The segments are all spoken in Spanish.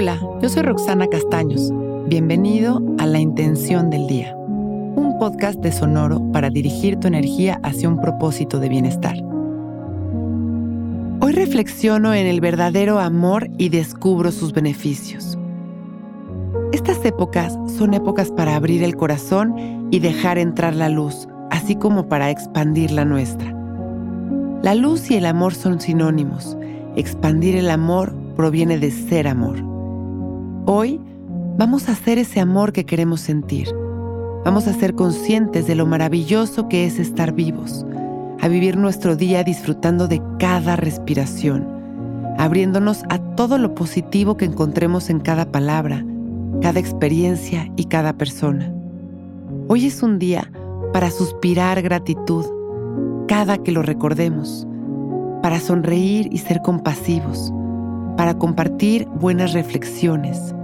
Hola, yo soy Roxana Castaños. Bienvenido a La Intención del Día, un podcast de Sonoro para dirigir tu energía hacia un propósito de bienestar. Hoy reflexiono en el verdadero amor y descubro sus beneficios. Estas épocas son épocas para abrir el corazón y dejar entrar la luz, así como para expandir la nuestra. La luz y el amor son sinónimos. Expandir el amor proviene de ser amor. Hoy vamos a hacer ese amor que queremos sentir. Vamos a ser conscientes de lo maravilloso que es estar vivos, a vivir nuestro día disfrutando de cada respiración, abriéndonos a todo lo positivo que encontremos en cada palabra, cada experiencia y cada persona. Hoy es un día para suspirar gratitud cada que lo recordemos, para sonreír y ser compasivos, para compartir buenas reflexiones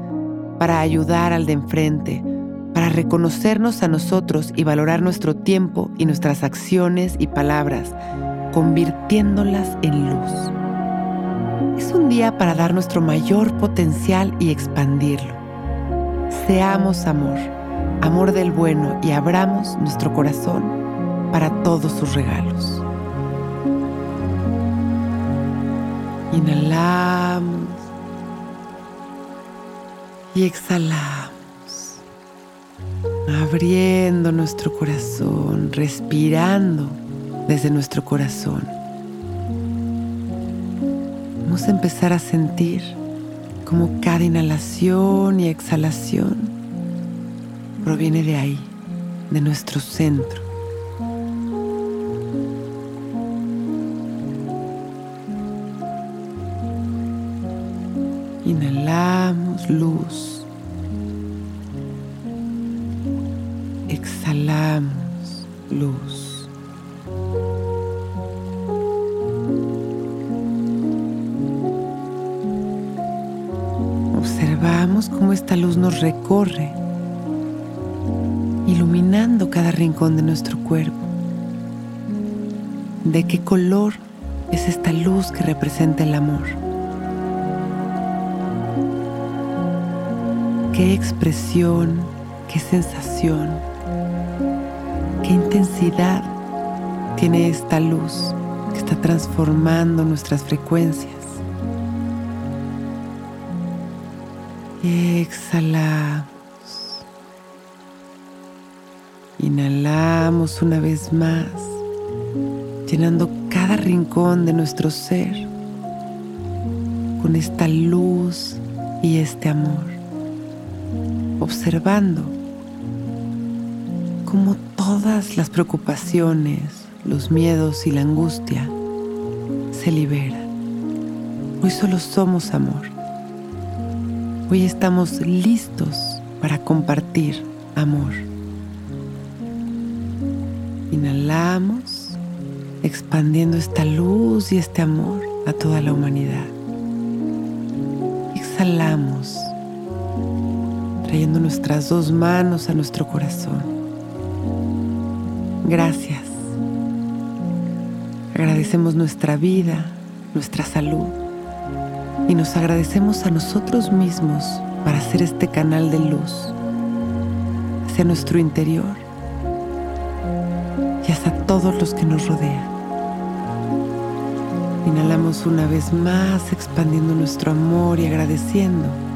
para ayudar al de enfrente, para reconocernos a nosotros y valorar nuestro tiempo y nuestras acciones y palabras, convirtiéndolas en luz. Es un día para dar nuestro mayor potencial y expandirlo. Seamos amor, amor del bueno y abramos nuestro corazón para todos sus regalos. Inhalamos y exhalamos, abriendo nuestro corazón, respirando desde nuestro corazón. Vamos a empezar a sentir como cada inhalación y exhalación proviene de ahí, de nuestro centro. Inhalamos luz. Exhalamos luz. Observamos cómo esta luz nos recorre, iluminando cada rincón de nuestro cuerpo. ¿De qué color es esta luz que representa el amor? Qué expresión, qué sensación, qué intensidad tiene esta luz que está transformando nuestras frecuencias. Exhalamos. Inhalamos una vez más, llenando cada rincón de nuestro ser con esta luz y este amor observando cómo todas las preocupaciones, los miedos y la angustia se liberan. Hoy solo somos amor. Hoy estamos listos para compartir amor. Inhalamos, expandiendo esta luz y este amor a toda la humanidad. Exhalamos trayendo nuestras dos manos a nuestro corazón. Gracias. Agradecemos nuestra vida, nuestra salud y nos agradecemos a nosotros mismos para hacer este canal de luz hacia nuestro interior y hacia todos los que nos rodean. Inhalamos una vez más expandiendo nuestro amor y agradeciendo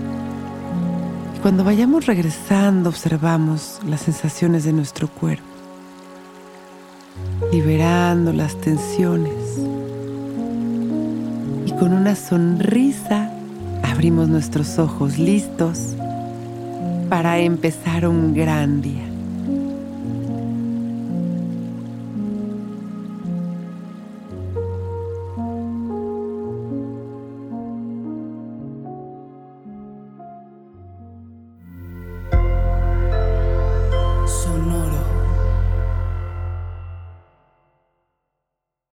cuando vayamos regresando observamos las sensaciones de nuestro cuerpo, liberando las tensiones. Y con una sonrisa abrimos nuestros ojos listos para empezar un gran día.